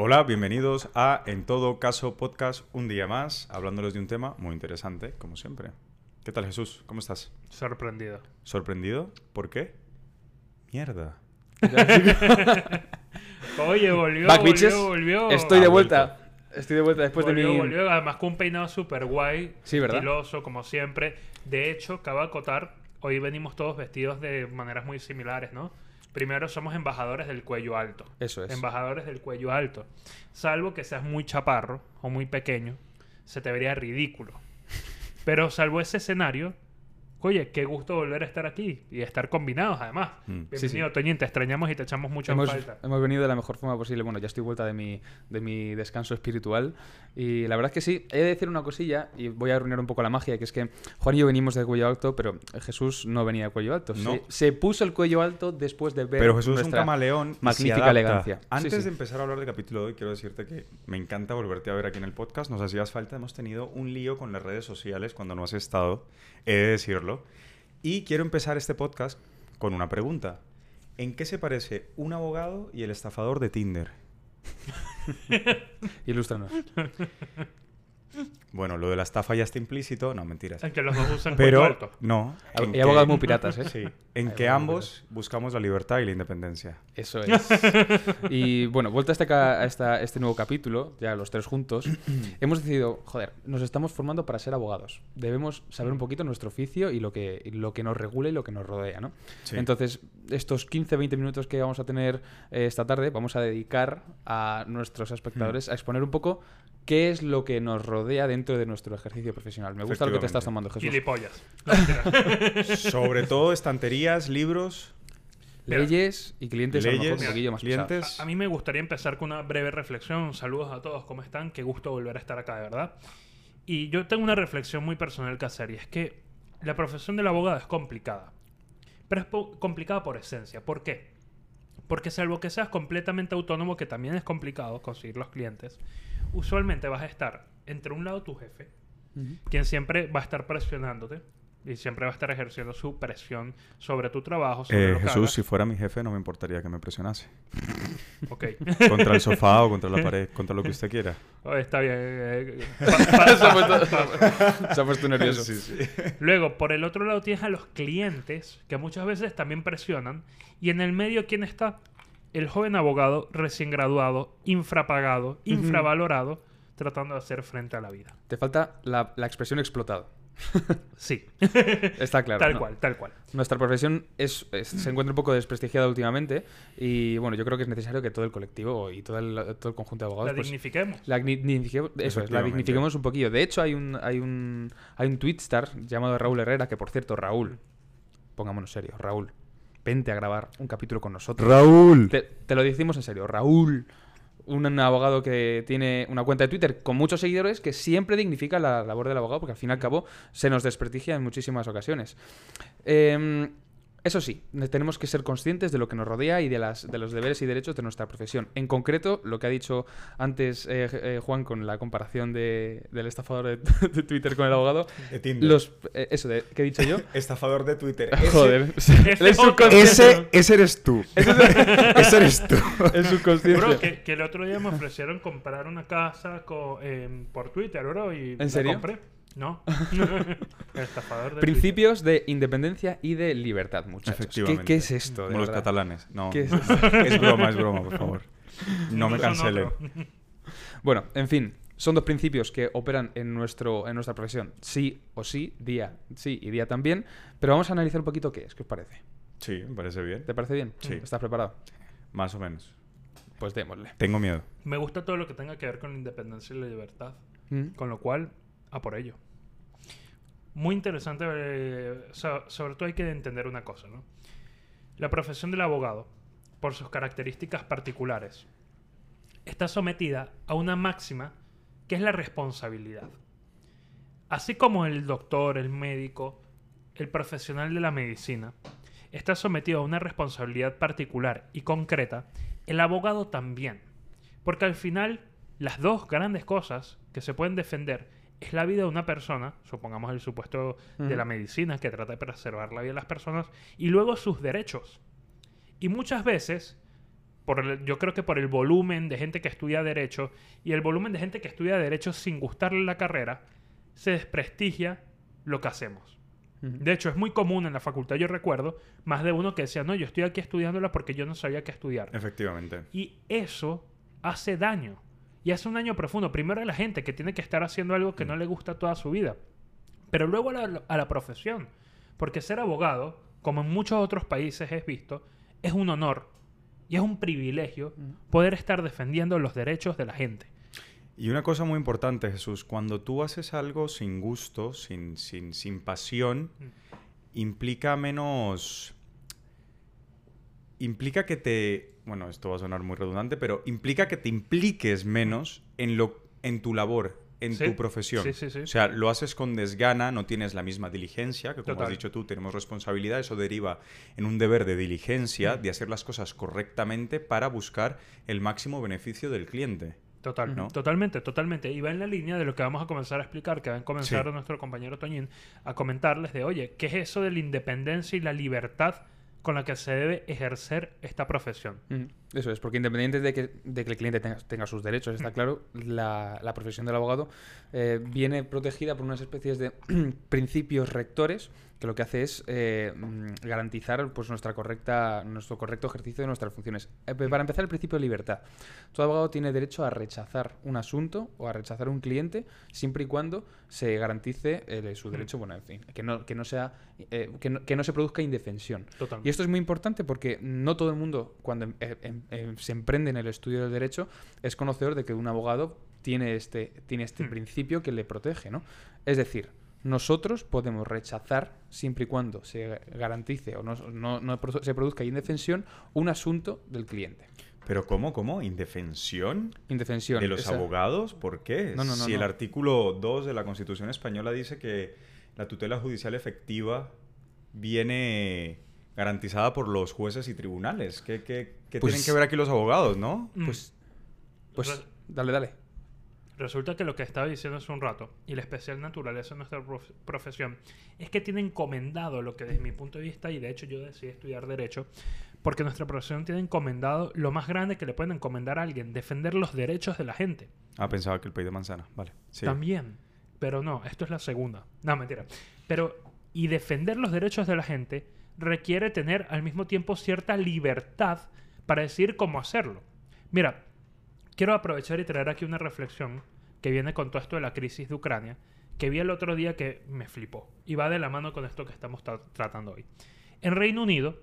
Hola, bienvenidos a En todo caso podcast un día más, hablándoles de un tema muy interesante, como siempre. ¿Qué tal Jesús? ¿Cómo estás? Sorprendido. ¿Sorprendido? ¿Por qué? Mierda. Oye, volvió, Back volvió, bitches. volvió. Estoy de vuelta. Estoy de vuelta después volvió, de mi. volvió, además con un peinado súper guay. Sí, ¿verdad? Estiloso, como siempre. De hecho, cabe acotar, hoy venimos todos vestidos de maneras muy similares, ¿no? Primero somos embajadores del cuello alto. Eso es. Embajadores del cuello alto. Salvo que seas muy chaparro o muy pequeño, se te vería ridículo. Pero salvo ese escenario, oye, qué gusto volver a estar aquí y estar combinados además. Mm. Bienvenido, Sí, sí. Toñín, te extrañamos y te echamos mucho en Hemos, falta. hemos venido de la mejor forma posible. Bueno, ya estoy vuelta de mi, de mi descanso espiritual. Y la verdad es que sí. He de decir una cosilla y voy a arruinar un poco la magia, que es que Juan y yo venimos de cuello alto, pero Jesús no venía de cuello alto. No. Se, se puso el cuello alto después de ver Pero Jesús es un camaleón. magnífica elegancia. Sí, Antes sí. de empezar a hablar del capítulo de hoy, quiero decirte que me encanta volverte a ver aquí en el podcast. Nos hacías falta. Hemos tenido un lío con las redes sociales cuando no has estado. He de decirlo. Y quiero empezar este podcast con una pregunta. ¿En qué se parece un abogado y el estafador de Tinder? Ilústranos. Bueno, lo de la estafa ya está implícito. No, mentiras. En que los dos usan Pero alto. no. Hay en que- abogados muy piratas, ¿eh? Sí, en Hay que ambos buscamos la libertad y la independencia. Eso es. Y bueno, vuelta a este, ca- a esta- este nuevo capítulo, ya los tres juntos, hemos decidido, joder, nos estamos formando para ser abogados. Debemos saber un poquito nuestro oficio y lo que, y lo que nos regula y lo que nos rodea, ¿no? Sí. Entonces, estos 15-20 minutos que vamos a tener eh, esta tarde, vamos a dedicar a nuestros espectadores a exponer un poco qué es lo que nos rodea dentro de nuestro ejercicio profesional. Me gusta lo que te estás tomando, Jesús. Gilipollas. Sobre todo estanterías, libros, Leyes y clientes a lo mejor leyes, un poquillo más clientes. a, a mí me gustaría empezar con una breve reflexión. Saludos a todos, ¿cómo están? Qué gusto volver a estar acá, de verdad. Y yo tengo una reflexión muy personal que hacer, y es que la profesión del abogado es complicada. Pero es po- complicada por esencia. ¿Por qué? Porque salvo que seas completamente autónomo, que también es complicado conseguir los clientes, usualmente vas a estar entre un lado tu jefe, quien siempre va a estar presionándote y siempre va a estar ejerciendo su presión sobre tu trabajo, sobre Eh, Jesús, hagas. si fuera mi jefe, no me importaría que me presionase. Ok. Contra el sofá o contra la pared, contra lo que usted quiera. Oh, está bien. eh, se, ha puesto, se ha puesto nervioso. Sí, sí. Luego, por el otro lado tienes a los clientes, que muchas veces también presionan. Y en el medio, ¿quién está? El joven abogado recién graduado, infrapagado, infravalorado, tratando de hacer frente a la vida. Te falta la, la expresión explotado. Sí, Está claro. tal ¿no? cual, tal cual. Nuestra profesión es, es- se encuentra un poco desprestigiada últimamente y bueno, yo creo que es necesario que todo el colectivo y todo el, todo el conjunto de abogados La pues, dignifiquemos. la eso es, la dignifiquemos un poquillo. De hecho, hay un, hay un, hay un twitstar llamado Raúl Herrera, que por cierto, Raúl, pongámonos serios, Raúl, vente a grabar un capítulo con nosotros. Raúl. Te, te lo decimos en serio, Raúl, un abogado que tiene una cuenta de Twitter con muchos seguidores que siempre dignifica la labor del abogado porque al fin y al cabo se nos desprestigia en muchísimas ocasiones. Em, eso sí, ne- tenemos que ser conscientes de lo que nos rodea y de, las, de los deberes y derechos de nuestra profesión. En concreto, lo que ha dicho antes eh, eh, Juan con la comparación de- del estafador de, de Twitter con el abogado, De Tinder. los, eh, eso de, que he dicho yo. Estafador de Twitter. Joder, ese. Ese, ese eres tú. ese eres tú. El subconsciente. Bro, que, que el otro día me ofrecieron comprar una casa co- em, por Twitter, bro, y ¿En la serio? compré. No. el estafador de Principios de independencia y de libertad, muchachos. ¿Qué, Efectivamente. qué es esto? de Como los verdad? catalanes. No. ¿Qué es Es broma, es broma, por favor. No me cancelen. Bueno, en fin, son dos principios que operan en, nuestro, en nuestra profesión. Sí o sí, día sí y día también. Pero vamos a analizar un poquito qué es, ¿qué os parece? Sí, me parece bien. ¿Te parece bien? Sí. ¿Estás preparado? Más o menos. Pues démosle. Tengo miedo. Me gusta todo lo que tenga que ver con la independencia y la libertad. ¿Mm? Con lo cual, a por ello. Muy interesante, eh, so- sobre todo hay que entender una cosa, ¿no? La profesión del abogado, por sus características particulares, está sometida a una máxima que es la responsabilidad. Así como el doctor, el médico, el profesional de la medicina, está sometido a una responsabilidad particular y concreta, el abogado también. Porque al final, las dos grandes cosas que se pueden defender es la vida de una persona, supongamos el supuesto de la medicina que trata de preservar la vida de las personas, y luego sus derechos. Y muchas veces, por el- yo creo que por el volumen de gente que estudia Derecho y el volumen de gente que estudia Derecho sin gustarle la carrera, se desprestigia lo que hacemos. De hecho, es muy común en la facultad, yo recuerdo, más de uno que decía, no, yo estoy aquí estudiándola porque yo no sabía qué estudiar. Efectivamente. Y eso hace daño. Y hace un daño profundo. Primero a la gente que tiene que estar haciendo algo que no le gusta toda su vida. Pero luego a la, a la profesión. Porque ser abogado, como en muchos otros países es visto, es un honor y es un privilegio poder estar defendiendo los derechos de la gente. Y una cosa muy importante, Jesús, cuando tú haces algo sin gusto, sin, sin, sin pasión, implica menos... Implica que te... Bueno, esto va a sonar muy redundante, pero implica que te impliques menos en, lo, en tu labor, en Sí, tu profesión. sí, sí, sí. O sea, lo haces con desgana, no tienes la misma diligencia, que como Total. has dicho tú, tenemos responsabilidad, eso deriva en un deber de diligencia, de hacer las cosas correctamente para buscar el máximo beneficio del cliente. Total, ¿No? Totalmente, totalmente. Y va en la línea de lo que vamos a comenzar a explicar, que va a comenzar Sí. nuestro compañero Toñín a comentarles de, oye, ¿qué es eso de la independencia y la libertad con la que se debe ejercer esta profesión? Eso es, porque independiente de que, de que el cliente tenga, tenga sus derechos, está claro, la, la profesión del abogado eh, viene protegida por unas especies de principios rectores que lo que hace es eh, mm, garantizar pues, nuestra correcta, nuestro correcto ejercicio de nuestras funciones. Eh, para empezar, el principio de libertad. Todo abogado tiene derecho a rechazar un asunto o a rechazar un cliente siempre y cuando se garantice eh, su derecho, bueno, en fin, que no, que no, sea, eh, que no, que no se produzca indefensión. Y esto es muy importante porque no todo el mundo, cuando em- em- se emprende en el estudio del derecho, es conocedor de que un abogado tiene este, tiene este Hmm. principio que le protege, ¿no? Es decir, nosotros podemos rechazar, siempre y cuando se garantice o no, no- no produ- se produzca indefensión, un asunto del cliente. Pero ¿cómo? ¿Cómo? ¿Indefensión? Indefensión. ¿De los esa- abogados? ¿Por qué? No, no, no, si el no. artículo 2 de la Constitución española dice que la tutela judicial efectiva viene garantizada por los jueces y tribunales. ¿Qué, qué- qué Pues- tienen que ver aquí los abogados, no? Mm. Pues, pues Re- dale, dale. Resulta que lo que estaba diciendo hace un rato, y la especial naturaleza de nuestra prof- profesión, es que tiene encomendado lo que desde mi punto de vista, y de hecho yo decidí estudiar Derecho, porque nuestra profesión tiene encomendado lo más grande que le pueden encomendar a alguien, defender los derechos de la gente. Ah, pensaba que el país de manzana. Vale. Sí. También. Pero no, esto es la segunda. No, mentira. Pero, y defender los derechos de la gente requiere tener al mismo tiempo cierta libertad para decidir cómo hacerlo. Mira, quiero aprovechar y traer aquí una reflexión que viene con todo esto de la crisis de Ucrania, que vi el otro día que me flipó. Y va de la mano con esto que estamos tra- tratando hoy. En Reino Unido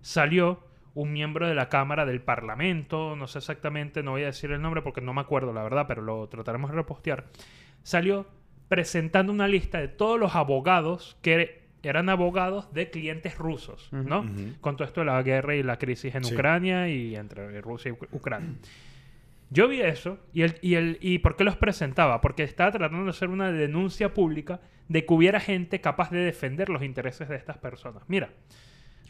salió un miembro de la Cámara del Parlamento, no sé exactamente, no voy a decir el nombre porque no me acuerdo la verdad, pero lo trataremos de repostear, salió presentando una lista de todos los abogados que eran abogados de clientes rusos. ¿no? Ujú. Con todo esto de la guerra y la crisis en Sí. Ucrania y entre Rusia y Uc- Ucrania. Yo vi eso y, y, y ¿por qué los presentaba? Porque estaba tratando de hacer una denuncia pública de que hubiera gente capaz de defender los intereses de estas personas. Mira,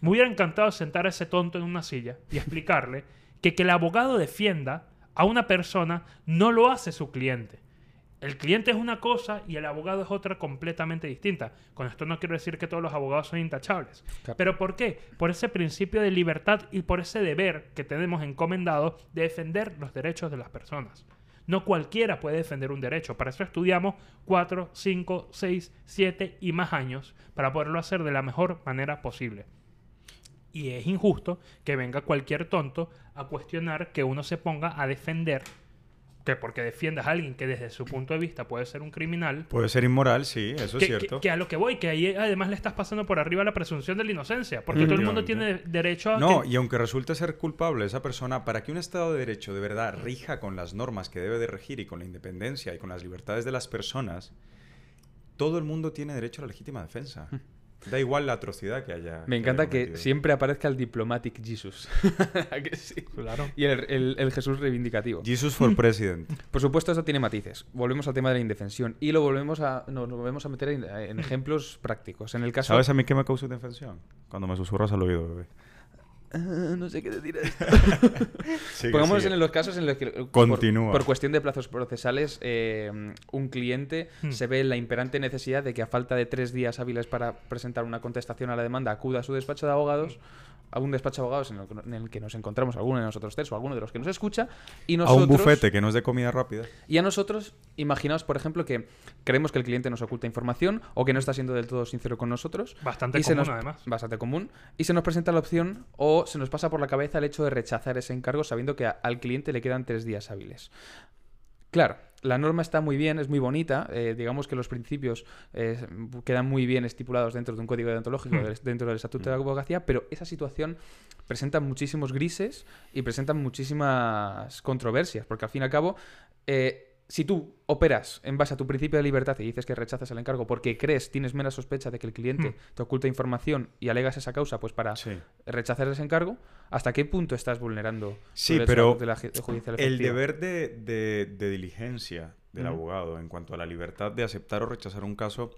me hubiera encantado sentar a ese tonto en una silla y explicarle que que el abogado defienda a una persona no lo hace su cliente. El cliente es una cosa y el abogado es otra completamente distinta. Con esto no quiero decir que todos los abogados son intachables. Claro. ¿Pero por qué? Por ese principio de libertad y por ese deber que tenemos encomendado de defender los derechos de las personas. No cualquiera puede defender un derecho. Para eso estudiamos 4, 5, 6, 7 y más años para poderlo hacer de la mejor manera posible. Y es injusto que venga cualquier tonto a cuestionar que uno se ponga a defender, que porque defiendas a alguien que desde su punto de vista puede ser un criminal, Puede ser inmoral, sí, eso que, es cierto. que- que a lo que voy, que ahí además le estás pasando por arriba la presunción de la inocencia, porque todo el mundo tiene derecho a... No, que- y aunque resulte ser culpable esa persona, para que un Estado de Derecho de verdad rija con las normas que debe de regir y con la independencia y con las libertades de las personas, todo el mundo tiene derecho a la legítima defensa. Da igual la atrocidad que haya. Me encanta que siempre aparezca el Diplomatic Jesus. ¿A que sí? Claro. Y el, el- el Jesús reivindicativo. Jesus for President. Por supuesto, esto tiene matices. Volvemos al tema de la indefensión y lo volvemos a, nos volvemos a meter en, en ejemplos prácticos. En el caso. ¿Sabes a mí qué me causa indefensión? Cuando me susurras al oído, bebé. Ah, no sé qué decir. Sigue, Pongamos sigue. en los casos en los que, por- Continúa. Por, cuestión de plazos procesales, eh, un cliente Hmm. se ve en la imperante necesidad de que a falta de tres días hábiles para presentar una contestación a la demanda acuda a su despacho de abogados a un despacho de abogados en el, que- en el que nos encontramos alguno de nosotros tres o alguno de los que nos escucha y A nosotros un bufete que no es de comida rápida. y a nosotros, imaginaos, por ejemplo, que creemos que el cliente nos oculta información o que no está siendo del todo sincero con nosotros. Bastante y se común, nos- además. Bastante común. Y se nos presenta la opción o se nos pasa por la cabeza el hecho de rechazar ese encargo sabiendo que a- al cliente le quedan tres días hábiles. Claro, la norma está muy bien, es muy bonita. eh, digamos que los principios eh, quedan muy bien estipulados dentro de un código deontológico, Hmm. dentro del estatuto de la abogacía, pero esa situación presenta muchísimos grises y presenta muchísimas controversias, porque al fin y al cabo, eh, si tú operas en base a tu principio de libertad y dices que rechazas el encargo porque crees, tienes menos sospecha de que el cliente Hmm. te oculta información y alegas esa causa pues para Sí. rechazar ese encargo, ¿hasta qué punto estás vulnerando Sí, pero la judicial El deber de, de- de diligencia del Ujú. abogado en cuanto a la libertad de aceptar o rechazar un caso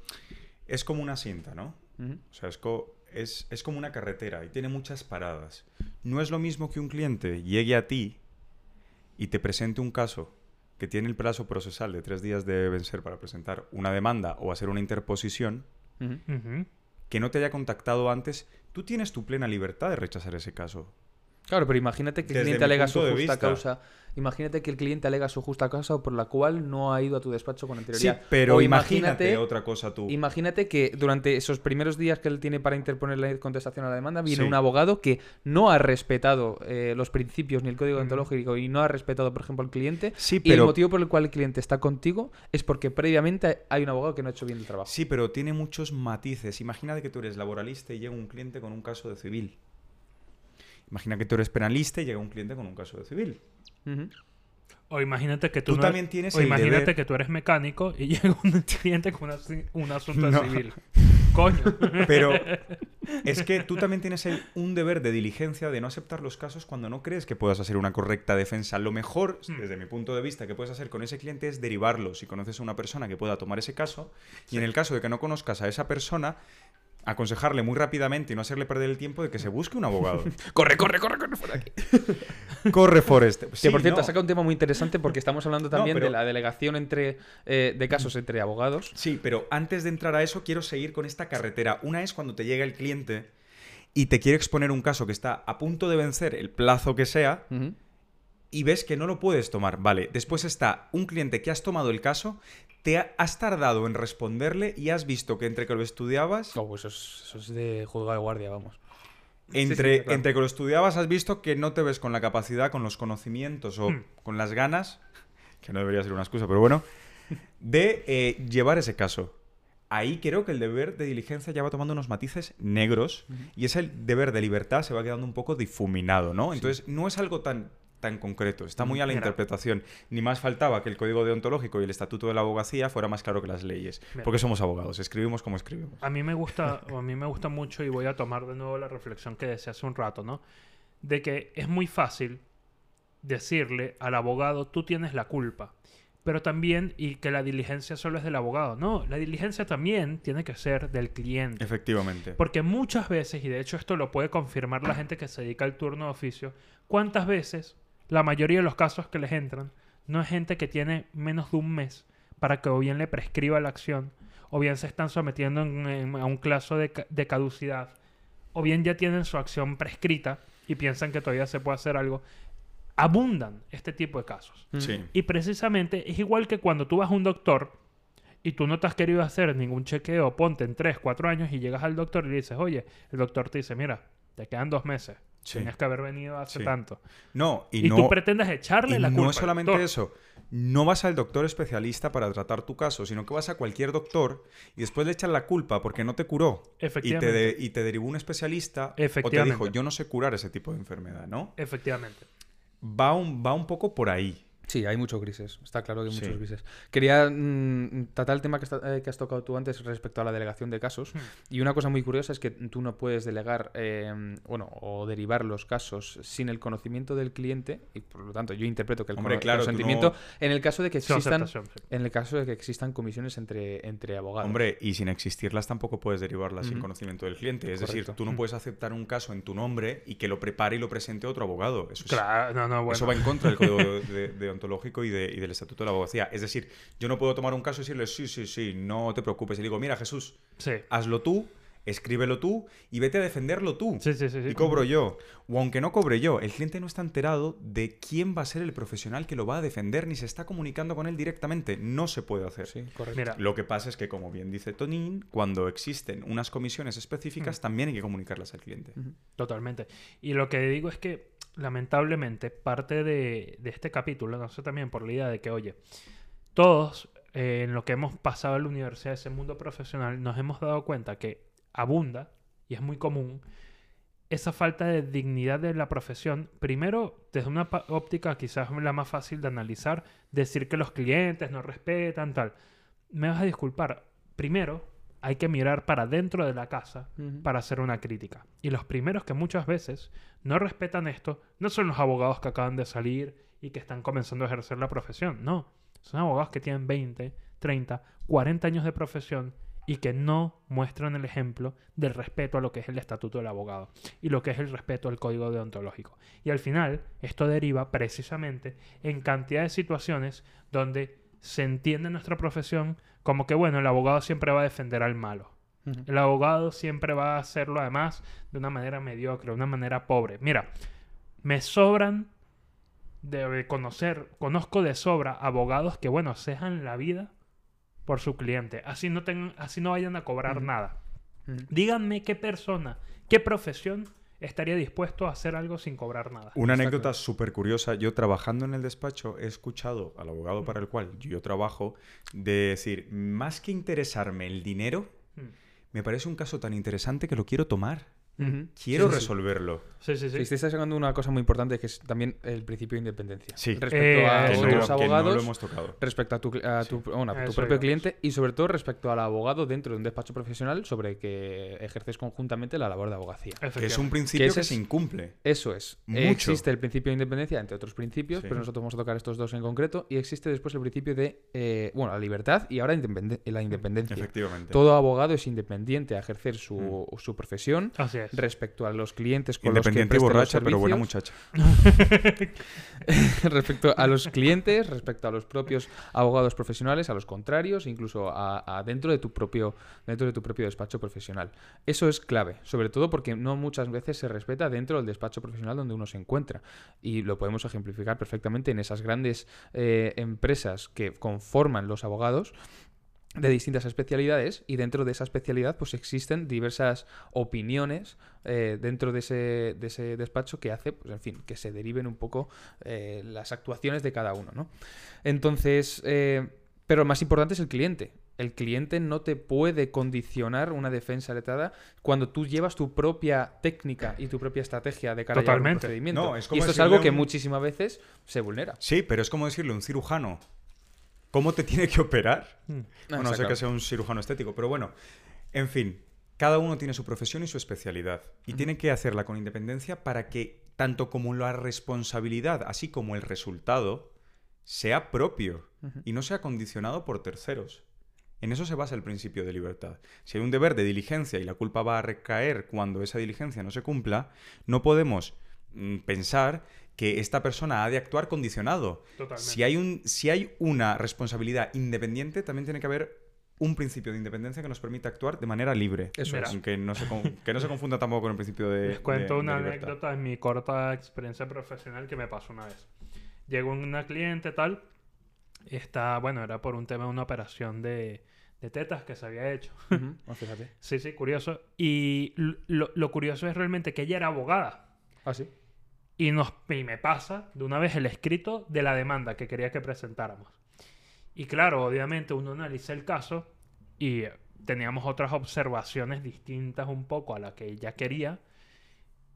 es como una cinta, ¿no? Ujú. O sea, es, co- es, es como una carretera y tiene muchas paradas. No es lo mismo que un cliente llegue a ti y te presente un caso que tiene el plazo procesal de tres días de vencer para presentar una demanda o hacer una interposición, que no te haya contactado antes, tú tienes tu plena libertad de rechazar ese caso. Claro, pero imagínate que el cliente alega su justa vista. causa. Imagínate que el cliente alega su justa causa por la cual no ha ido a tu despacho con Sí, anterioridad. pero O imagínate, otra cosa tú. Imagínate que durante esos primeros días que él tiene para interponer la contestación a la demanda, viene Sí. un abogado que no ha respetado eh, los principios ni el código Ujú. ontológico y no ha respetado, por ejemplo, al cliente. Sí, Y el pero, motivo por el cual el cliente está contigo es porque previamente hay un abogado que no ha hecho bien el trabajo. sí, pero tiene muchos matices. Imagínate que tú eres laboralista y llega un cliente con un caso de civil. Imagina que tú eres penalista y llega un cliente con un caso de civil. O imagínate que tú, Tú no- también tienes o el imagínate deber- que tú eres mecánico y llega un cliente con una un asunto No. civil. Coño. Pero es que tú también tienes el- un deber de diligencia de no aceptar los casos cuando no crees que puedas hacer una correcta defensa. Lo mejor, Hmm. desde mi punto de vista, que puedes hacer con ese cliente es derivarlo. Si conoces a una persona que pueda tomar ese caso, y en el caso de que no conozcas a esa persona, aconsejarle muy rápidamente y no hacerle perder el tiempo de que se busque un abogado. Corre, corre, corre, corre fuera aquí. Corre, Forrest. que Sí, por cierto, no. ha sacado un tema muy interesante porque estamos hablando también pero- de la delegación entre eh, de casos entre abogados. Sí, pero antes de entrar a eso, quiero seguir con esta carretera. Una es cuando te llega el cliente y te quiere exponer un caso que está a punto de vencer el plazo que sea. Y ves que no lo puedes tomar. Vale, después está un cliente que has tomado el caso, te ha- has tardado en responderle y has visto que entre que lo estudiabas, Oh, pues eso es, eso es de juzgado de guardia, vamos. entre, sí, claro. entre que lo estudiabas has visto que no te ves con la capacidad, con los conocimientos o Hmm. con las ganas, que no debería ser una excusa, pero bueno, de eh, llevar ese caso. Ahí creo que el deber de diligencia ya va tomando unos matices negros y es el deber de libertad se va quedando un poco difuminado, ¿no? Entonces no es algo tan, tan concreto, está muy a la Mira. interpretación. Ni más faltaba que el código deontológico y el estatuto de la abogacía fuera más claro que las leyes, Mira. porque somos abogados, escribimos como escribimos. A mí me gusta, a mí me gusta mucho y voy a tomar de nuevo la reflexión que decía hace un rato, ¿no? De que es muy fácil decirle al abogado, tú tienes la culpa. Pero también, y que la diligencia solo es del abogado. No, la diligencia también tiene que ser del cliente. Efectivamente. Porque muchas veces, y de hecho esto lo puede confirmar la gente que se dedica al turno de oficio, ¿cuántas veces la mayoría de los casos que les entran no es gente que tiene menos de un mes para que o bien le prescriba la acción, o bien se están sometiendo en- en- a un plazo de, ca- de caducidad, o bien ya tienen su acción prescrita y piensan que todavía se puede hacer algo? Abundan este tipo de casos. Sí. Y precisamente es igual que cuando tú vas a un doctor y tú no te has querido hacer ningún chequeo, ponte en 3, 4 años y llegas al doctor y le dices, oye, el doctor te dice, mira, te quedan dos meses. Sí. Tenías que haber venido hace Sí. tanto. No, y, Y, no, tú pretendes echarle y la culpa. no es solamente doctor. eso. No vas al doctor especialista para tratar tu caso, sino que vas a cualquier doctor y después le echan la culpa porque no te curó. Y te, Efectivamente. de- y te derivó un especialista o te Efectivamente. dijo, yo no sé curar ese tipo de enfermedad, ¿no? Efectivamente. Va un, va un poco por ahí. Sí, hay muchos grises. Está claro que hay Sí. muchos grises. Quería mm, tratar el tema que, está- eh, que has tocado tú antes respecto a la delegación de casos. Hmm. Y una cosa muy curiosa es que tú no puedes delegar, eh, bueno, o derivar los casos sin el conocimiento del cliente. Y por lo tanto, yo interpreto que el Hombre, claro, consentimiento, no- en el caso de que existan, sí. en el caso de que existan comisiones entre, entre abogados. Hombre, y sin existirlas tampoco puedes derivarlas sin conocimiento del cliente. Es decir, tú no Mm. puedes aceptar un caso en tu nombre y que lo prepare y lo presente otro abogado. Eso, es- Claro, no, no, bueno. eso va en contra del código de, de- deontológico y, de- y del estatuto de la abogacía. Es decir, yo no puedo tomar un caso y decirle, sí, sí, sí, no te preocupes. Y digo, mira, Jesús, Sí. hazlo tú escríbelo tú y vete a defenderlo tú. Sí, sí, sí. sí. Y cobro yo. O aunque no cobre yo, el cliente no está enterado de quién va a ser el profesional que lo va a defender ni se está comunicando con él directamente. No se puede hacer. Sí, correcto. Mira, Lo que pasa es que, como bien dice Tonín, cuando existen unas comisiones Mm. específicas, también hay que comunicarlas al cliente. Totalmente. Y lo que digo es que, lamentablemente, parte de, este capítulo, no sé también por la idea de que, oye, todos eh, en lo que hemos pasado en la universidad, ese mundo profesional, nos hemos dado cuenta que abunda, y es muy común, esa falta de dignidad de la profesión. Primero, desde una óptica quizás la más fácil de analizar, decir que los clientes no respetan, tal. Me vas a disculpar. Primero, hay que mirar para dentro de la casa para hacer una crítica. Y los primeros que muchas veces no respetan esto no son los abogados que acaban de salir y que están comenzando a ejercer la profesión. No, son abogados que tienen 20, 30, 40 años de profesión y que no muestran el ejemplo del respeto a lo que es el estatuto del abogado y lo que es el respeto al código deontológico. Y al final, esto deriva precisamente en cantidad de situaciones donde se entiende nuestra profesión como que, bueno, el abogado siempre va a defender al malo. El abogado siempre va a hacerlo además de una manera mediocre, de una manera pobre. Mira, me sobran de conocer, conozco de sobra abogados que, bueno, cejan la vida por su cliente. Así no, tengan, así no vayan a cobrar nada. Díganme qué persona, qué profesión estaría dispuesto a hacer algo sin cobrar nada. Una Está anécdota claro. súper curiosa. Yo trabajando en el despacho he escuchado al abogado para el cual yo trabajo de decir, más que interesarme el dinero, Hmm. me parece un caso tan interesante que lo quiero tomar. Quiero Sí, sí, sí. resolverlo. Sí, sí, sí. Sí, estáis sacando una cosa muy importante que es también el principio de independencia. Sí. Respecto Eh, a no- no, no abogados, lo hemos tocado. respecto a tu, a tu- bueno, a tu Eso propio cliente y sobre todo respecto al abogado dentro de un despacho profesional sobre que ejerces conjuntamente la labor de abogacía. Que es un principio que se incumple. Eso es. Mucho. Existe el principio de independencia, entre otros principios, Sí. pero nosotros vamos a tocar estos dos en concreto. Y existe después el principio de, eh, bueno, la libertad y ahora independe- la independencia. Efectivamente. Todo abogado es independiente a ejercer su, su profesión Así es. Respecto a los clientes con los que Independiente y los borracha, pero buena muchacha. respecto a los clientes, respecto a los propios abogados profesionales, a los contrarios, incluso a, a dentro de tu propio dentro de tu propio despacho profesional. Eso es clave, sobre todo porque no muchas veces se respeta dentro del despacho profesional donde uno se encuentra y lo podemos ejemplificar perfectamente en esas grandes eh, empresas que conforman los abogados de distintas especialidades y dentro de esa especialidad pues existen diversas opiniones eh, dentro de ese, de ese despacho que hace, pues en fin, que se deriven un poco eh, las actuaciones de cada uno, ¿no? Entonces, eh, pero lo más importante es el cliente. El cliente no te puede condicionar una defensa letrada cuando tú llevas tu propia técnica y tu propia estrategia de cara a un procedimiento. No, es como y esto es algo que muchísimas veces se vulnera. Sí, pero es como decirle a un cirujano. ¿Cómo te tiene que operar? Mm. Bueno, no sé Exacto. que sea un cirujano estético, pero bueno, en fin, cada uno tiene su profesión y su especialidad y tiene que hacerla con independencia para que tanto como la responsabilidad, así como el resultado, sea propio y no sea condicionado por terceros. En eso se basa el principio de libertad. Si hay un deber de diligencia y la culpa va a recaer cuando esa diligencia no se cumpla, no podemos mm, pensar que esta persona ha de actuar condicionado. Totalmente. Si hay, un, si hay una responsabilidad independiente, también tiene que haber un principio de independencia que nos permita actuar de manera libre. Eso Mira. es. Aunque no se, con- que no se confunda tampoco con el principio de. Les cuento de- una de anécdota en mi corta experiencia profesional que me pasó una vez. Llegó una cliente tal, está, bueno, era por un tema de una operación de, de tetas que se había hecho. Ah, fíjate. Sí, sí, curioso. Y lo, lo curioso es realmente que ella era abogada. Ah, sí. Y, nos, y me pasa de una vez el escrito de la demanda que quería que presentáramos. Y claro, obviamente uno analiza el caso y teníamos otras observaciones distintas un poco a la que ella quería.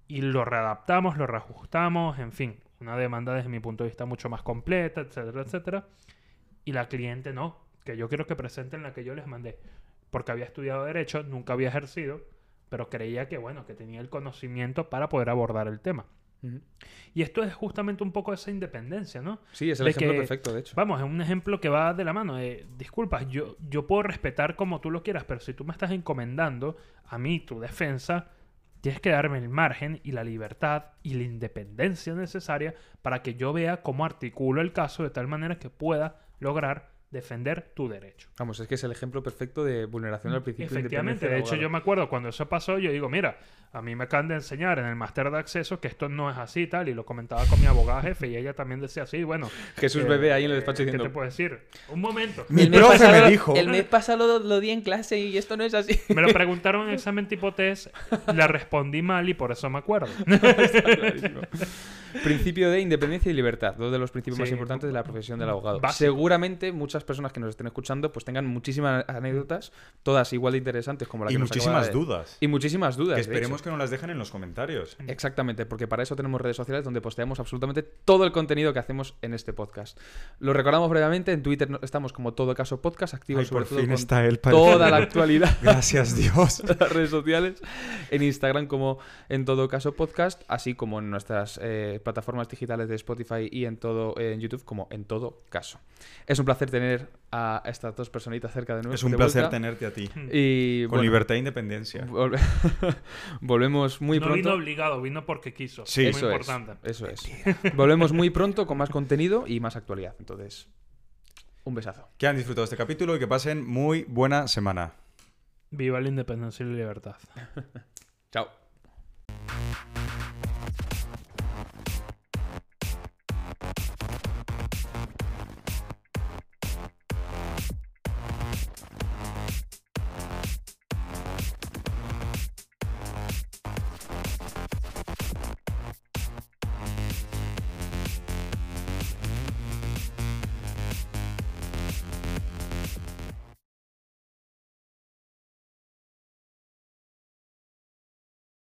Y lo readaptamos, lo reajustamos, en fin, una demanda desde mi punto de vista mucho más completa, etcétera, etcétera. Y la cliente no, que yo quiero que presenten la que yo les mandé. Porque había estudiado Derecho, nunca había ejercido, pero creía que, bueno, que tenía el conocimiento para poder abordar el tema. Y esto es justamente un poco esa independencia, ¿no? Sí, es el De ejemplo que- perfecto, de hecho. Vamos, es un ejemplo que va de la mano. Eh, disculpas, yo, yo puedo respetar como tú lo quieras, pero si tú me estás encomendando a mí tu defensa, tienes que darme el margen y la libertad y la independencia necesaria para que yo vea cómo articulo el caso de tal manera que pueda lograr defender tu derecho. Vamos, es que es el ejemplo perfecto de vulneración al principio de Efectivamente, independencia de del hecho yo me acuerdo cuando eso pasó, yo digo, mira, a mí me acaban de enseñar en el máster de acceso que esto no es así tal, y lo comentaba con mi abogada jefe y ella también decía así, bueno. Jesús eh, bebé ahí en el despacho ¿Qué diciendo... te puedo decir? Un momento. Mi El mes profe pasado- me dijo... El mes pasado lo, lo di en clase y esto no es así. Me lo preguntaron en examen tipo test, le respondí mal y por eso me acuerdo. Principio de independencia y libertad, dos de los principios Sí. más importantes de la profesión del abogado. Básico. Seguramente muchas personas que nos estén escuchando pues tengan muchísimas anécdotas, todas igual de interesantes como la Y que nos acaba muchísimas de- dudas. Y muchísimas dudas. Que esperemos que nos las dejen en los comentarios. Exactamente, porque para eso tenemos redes sociales donde posteamos absolutamente todo el contenido que hacemos en este podcast. Lo recordamos brevemente, en Twitter estamos como todo caso podcast, activos Ay, sobre por todo fin con está él, toda la actualidad. Gracias, Dios. las redes sociales, en Instagram como en todo caso podcast, así como en nuestras eh, plataformas digitales de Spotify y en todo en YouTube como en todo caso. Es un placer tener a estas dos personitas cerca de nosotros. Es un placer vuelta. tenerte a ti. Y Con bueno, libertad e independencia. vol- volvemos muy no vino pronto. obligado, vino porque quiso. Sí. es Eso muy es, importante. eso es. Volvemos muy pronto con más contenido y más actualidad. Entonces, un besazo. Que han disfrutado este capítulo y que pasen muy buena semana. Viva la independencia y la libertad. Chao.